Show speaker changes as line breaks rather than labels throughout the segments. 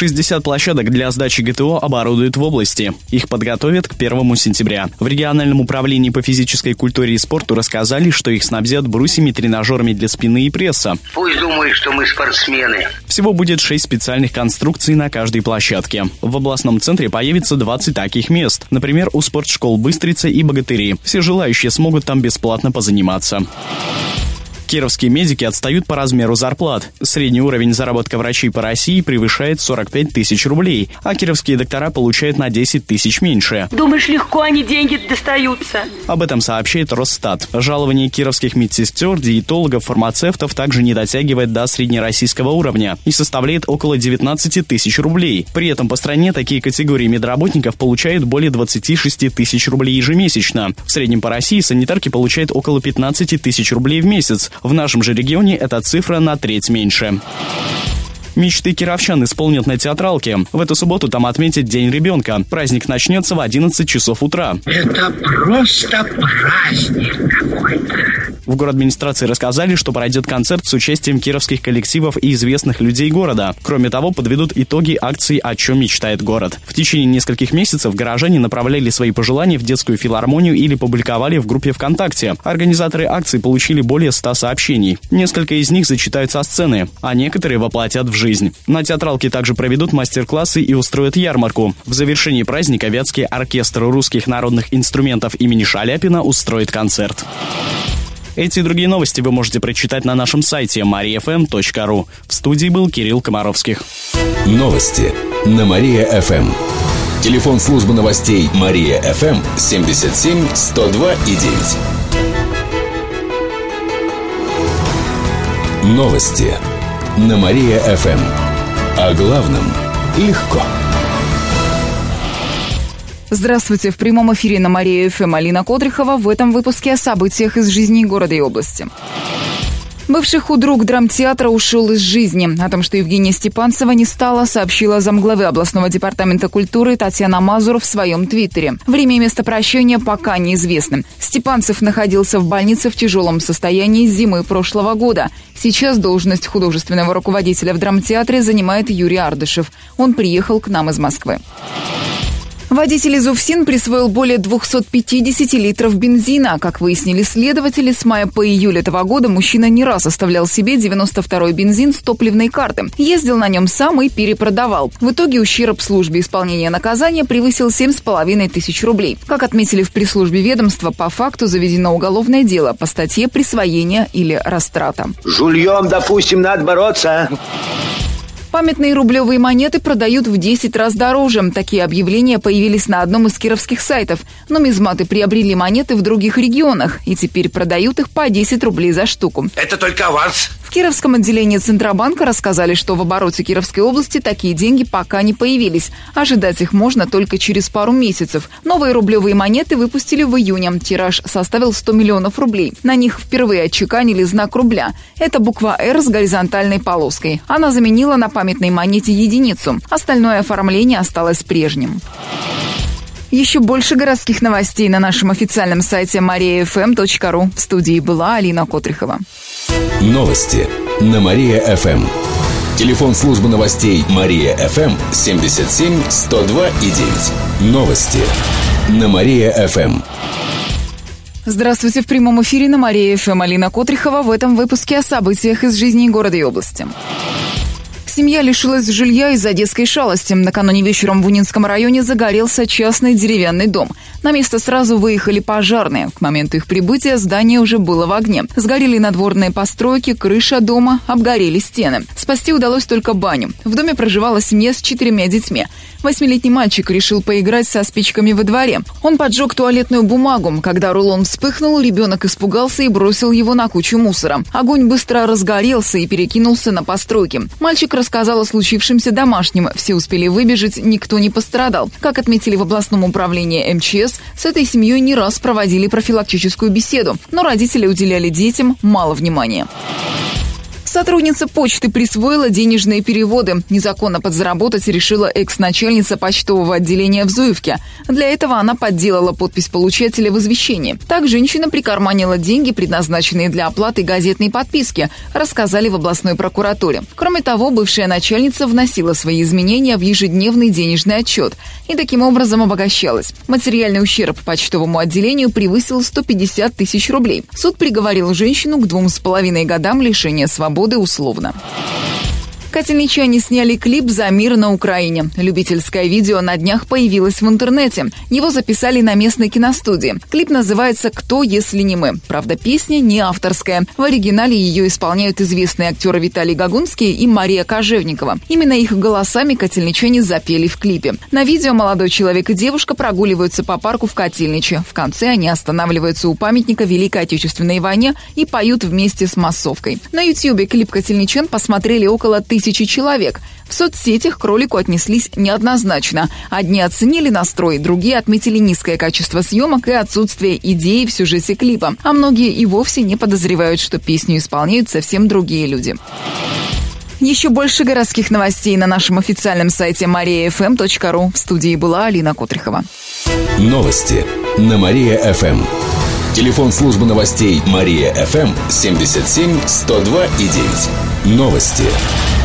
60 площадок для сдачи ГТО оборудуют в области. Их подготовят к 1 сентября. В региональном управлении по физической культуре и спорту рассказали, что их снабдят брусьями, тренажерами для спины и пресса.
Пусть думают, что мы спортсмены.
Всего будет 6 специальных конструкций на каждой площадке. В областном центре появится 20 таких мест. Например, у спортшкол «Быстрица» и «Богатыри». Все желающие смогут там бесплатно позаниматься. Кировские медики отстают по размеру зарплат. Средний уровень заработка врачей по России превышает 45 тысяч рублей, а кировские доктора получают на 10 тысяч меньше.
Думаешь, легко они деньги достаются?
Об этом сообщает Росстат. Жалование кировских медсестер, диетологов, фармацевтов также не дотягивает до среднероссийского уровня и составляет около 19 тысяч рублей. При этом по стране такие категории медработников получают более 26 тысяч рублей ежемесячно. В среднем по России санитарки получают около 15 тысяч рублей в месяц, в нашем же регионе эта цифра на треть меньше. Мечты кировчан исполнят на театралке. В эту субботу там отметят День ребенка. Праздник начнется в 11 часов утра.
Это просто праздник какой-то.
В город администрации рассказали, что пройдет концерт с участием кировских коллективов и известных людей города. Кроме того, подведут итоги акции «О чем мечтает город». В течение нескольких месяцев горожане направляли свои пожелания в детскую филармонию или публиковали в группе ВКонтакте. Организаторы акции получили более 100 сообщений. Несколько из них зачитают со сцены, а некоторые воплотят в жизнь. На театралке также проведут мастер-классы и устроят ярмарку. В завершении праздника Вятский оркестр русских народных инструментов имени Шаляпина устроит концерт. Эти и другие новости вы можете прочитать на нашем сайте mariafm.ru. В студии был Кирилл Комаровских.
Новости на Мария-ФМ. Телефон службы новостей Мария-ФМ 77 102 и 9. Новости на Мария-ФМ. О главном легко.
Здравствуйте. В прямом эфире на Мария ФМ Алина Кодрихова в этом выпуске о событиях из жизни города и области. Бывший худрук драмтеатра ушел из жизни. О том, что Евгения Степанцева не стала, сообщила замглавы областного департамента культуры Татьяна Мазур в своем твиттере. Время и место прощения пока неизвестны. Степанцев находился в больнице в тяжелом состоянии с зимы прошлого года. Сейчас должность художественного руководителя в драмтеатре занимает Юрий Ардышев. Он приехал к нам из Москвы. Водитель из Уфсин присвоил более 250 литров бензина. Как выяснили следователи, с мая по июль этого года мужчина не раз оставлял себе 92-й бензин с топливной карты. Ездил на нем сам и перепродавал. В итоге ущерб службе исполнения наказания превысил 7,5 тысяч рублей. Как отметили в пресс-службе ведомства, по факту заведено уголовное дело по статье присвоения или растрата.
Жульем, допустим, надо бороться.
Памятные рублевые монеты продают в 10 раз дороже. Такие объявления появились на одном из кировских сайтов. Но мизматы приобрели монеты в других регионах и теперь продают их по 10 рублей за штуку.
Это только аванс.
В Кировском отделении Центробанка рассказали, что в обороте Кировской области такие деньги пока не появились. Ожидать их можно только через пару месяцев. Новые рублевые монеты выпустили в июне. Тираж составил 100 миллионов рублей. На них впервые отчеканили знак рубля. Это буква «Р» с горизонтальной полоской. Она заменила на памятной монете единицу. Остальное оформление осталось прежним. Еще больше городских новостей на нашем официальном сайте mariafm.ru. В студии была Алина Котрихова.
Новости на Мария-ФМ. Телефон службы новостей Мария-ФМ 77 102 и 9. Новости на Мария-ФМ.
Здравствуйте в прямом эфире на Мария ФМ Алина Котрихова в этом выпуске о событиях из жизни города и области. Семья лишилась жилья из-за детской шалости. Накануне вечером в Унинском районе загорелся частный деревянный дом. На место сразу выехали пожарные. К моменту их прибытия здание уже было в огне. Сгорели надворные постройки, крыша дома, обгорели стены. Спасти удалось только баню. В доме проживала семья с четырьмя детьми. Восьмилетний мальчик решил поиграть со спичками во дворе. Он поджег туалетную бумагу. Когда рулон вспыхнул, ребенок испугался и бросил его на кучу мусора. Огонь быстро разгорелся и перекинулся на постройки. Мальчик рассказал о случившемся домашним. Все успели выбежать, никто не пострадал. Как отметили в областном управлении МЧС, с этой семьей не раз проводили профилактическую беседу, но родители уделяли детям мало внимания. Сотрудница почты присвоила денежные переводы. Незаконно подзаработать решила экс-начальница почтового отделения в Зуевке. Для этого она подделала подпись получателя в извещении. Так женщина прикарманила деньги, предназначенные для оплаты газетной подписки, рассказали в областной прокуратуре. Кроме того, бывшая начальница вносила свои изменения в ежедневный денежный отчет и таким образом обогащалась. Материальный ущерб почтовому отделению превысил 150 тысяч рублей. Суд приговорил женщину к двум с половиной годам лишения свободы свободы условно. Котельничане сняли клип «За мир на Украине». Любительское видео на днях появилось в интернете. Его записали на местной киностудии. Клип называется «Кто, если не мы?». Правда, песня не авторская. В оригинале ее исполняют известные актеры Виталий Гагунский и Мария Кожевникова. Именно их голосами котельничане запели в клипе. На видео молодой человек и девушка прогуливаются по парку в Котельниче. В конце они останавливаются у памятника Великой Отечественной войне и поют вместе с массовкой. На ютьюбе клип котельничан посмотрели около тысячи тысячи человек. В соцсетях к ролику отнеслись неоднозначно. Одни оценили настрой, другие отметили низкое качество съемок и отсутствие идеи в сюжете клипа. А многие и вовсе не подозревают, что песню исполняют совсем другие люди. Еще больше городских новостей на нашем официальном сайте mariafm.ru. В студии была Алина Котрихова.
Новости на Мария-ФМ. Телефон службы новостей Мария-ФМ 77 102 и 9. Новости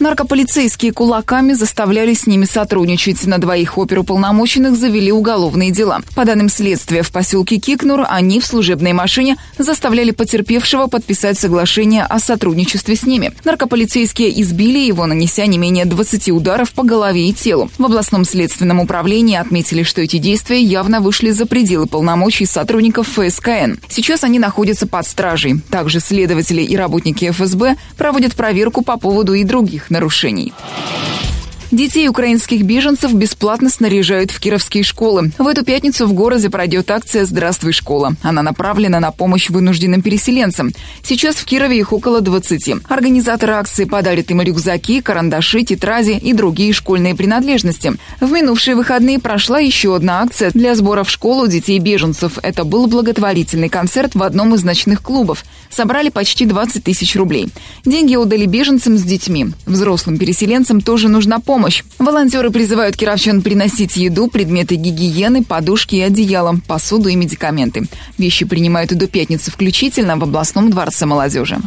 Наркополицейские кулаками заставляли с ними сотрудничать. На двоих оперуполномоченных завели уголовные дела. По данным следствия, в поселке Кикнур они в служебной машине заставляли потерпевшего подписать соглашение о сотрудничестве с ними. Наркополицейские избили его, нанеся не менее 20 ударов по голове и телу. В областном следственном управлении отметили, что эти действия явно вышли за пределы полномочий сотрудников ФСКН. Сейчас они находятся под стражей. Также следователи и работники ФСБ проводят проверку по поводу и других нарушений. Детей украинских беженцев бесплатно снаряжают в кировские школы. В эту пятницу в городе пройдет акция «Здравствуй, школа». Она направлена на помощь вынужденным переселенцам. Сейчас в Кирове их около 20. Организаторы акции подарят им рюкзаки, карандаши, тетради и другие школьные принадлежности. В минувшие выходные прошла еще одна акция для сбора в школу детей беженцев. Это был благотворительный концерт в одном из ночных клубов. Собрали почти 20 тысяч рублей. Деньги отдали беженцам с детьми. Взрослым переселенцам тоже нужна помощь помощь. Волонтеры призывают кировчан приносить еду, предметы гигиены, подушки и одеяло, посуду и медикаменты. Вещи принимают и до пятницы включительно в областном дворце молодежи.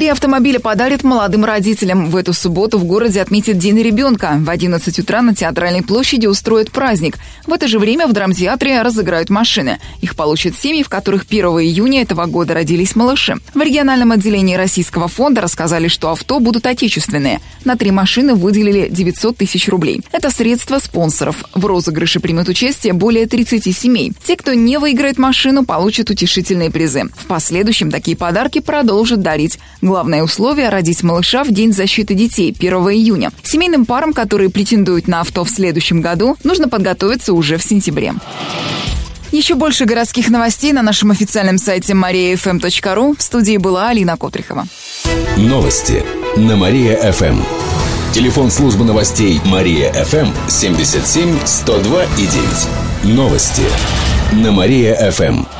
Три автомобиля подарят молодым родителям. В эту субботу в городе отметят День ребенка. В 11 утра на Театральной площади устроят праздник. В это же время в драмтеатре разыграют машины. Их получат семьи, в которых 1 июня этого года родились малыши. В региональном отделении Российского фонда рассказали, что авто будут отечественные. На три машины выделили 900 тысяч рублей. Это средства спонсоров. В розыгрыше примут участие более 30 семей. Те, кто не выиграет машину, получат утешительные призы. В последующем такие подарки продолжат дарить. Главное условие – родить малыша в День защиты детей 1 июня. Семейным парам, которые претендуют на авто в следующем году, нужно подготовиться уже в сентябре. Еще больше городских новостей на нашем официальном сайте mariafm.ru. В студии была Алина Котрихова.
Новости на Мария-ФМ. Телефон службы новостей Мария-ФМ 77 102 и 9. Новости на Мария-ФМ.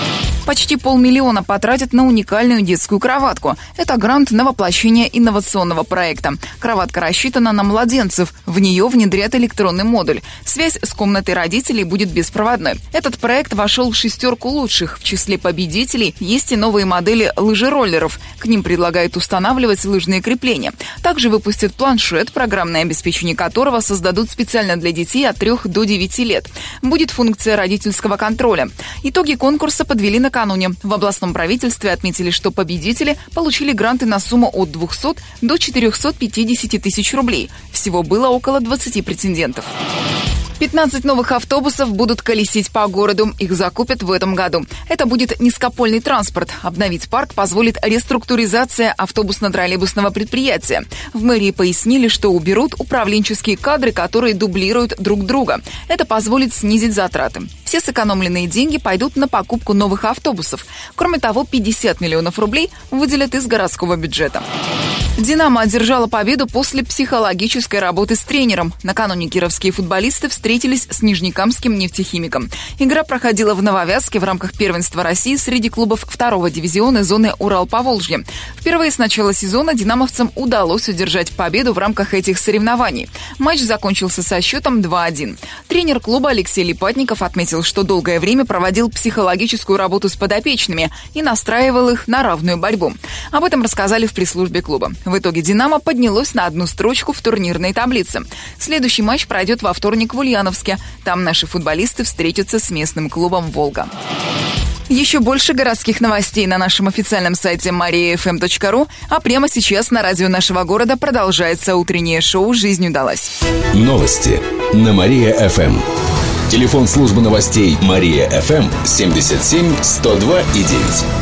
Почти полмиллиона потратят на уникальную детскую кроватку. Это грант на воплощение инновационного проекта. Кроватка рассчитана на младенцев. В нее внедрят электронный модуль. Связь с комнатой родителей будет беспроводной. Этот проект вошел в шестерку лучших. В числе победителей есть и новые модели лыжероллеров. К ним предлагают устанавливать лыжные крепления. Также выпустят планшет, программное обеспечение которого создадут специально для детей от 3 до 9 лет. Будет функция родительского контроля. Итоги конкурса подвели на накануне. В областном правительстве отметили, что победители получили гранты на сумму от 200 до 450 тысяч рублей. Всего было около 20 претендентов. 15 новых автобусов будут колесить по городу. Их закупят в этом году. Это будет низкопольный транспорт. Обновить парк позволит реструктуризация автобусно-троллейбусного предприятия. В мэрии пояснили, что уберут управленческие кадры, которые дублируют друг друга. Это позволит снизить затраты. Все сэкономленные деньги пойдут на покупку новых автобусов. Кроме того, 50 миллионов рублей выделят из городского бюджета. «Динамо» одержала победу после психологической работы с тренером. Накануне кировские футболисты встретились с нижнекамским нефтехимиком. Игра проходила в Нововязке в рамках первенства России среди клубов второго дивизиона зоны Урал-Поволжье. Впервые с начала сезона динамовцам удалось удержать победу в рамках этих соревнований. Матч закончился со счетом 2-1. Тренер клуба Алексей Липатников отметил, что долгое время проводил психологическую работу с подопечными и настраивал их на равную борьбу. Об этом рассказали в пресс-службе клуба. В итоге «Динамо» поднялось на одну строчку в турнирной таблице. Следующий матч пройдет во вторник в Ульяновске. Там наши футболисты встретятся с местным клубом «Волга». Еще больше городских новостей на нашем официальном сайте mariafm.ru, а прямо сейчас на радио нашего города продолжается утреннее шоу «Жизнь удалась».
Новости на Мария-ФМ. Телефон службы новостей Мария-ФМ 77 102 и 9.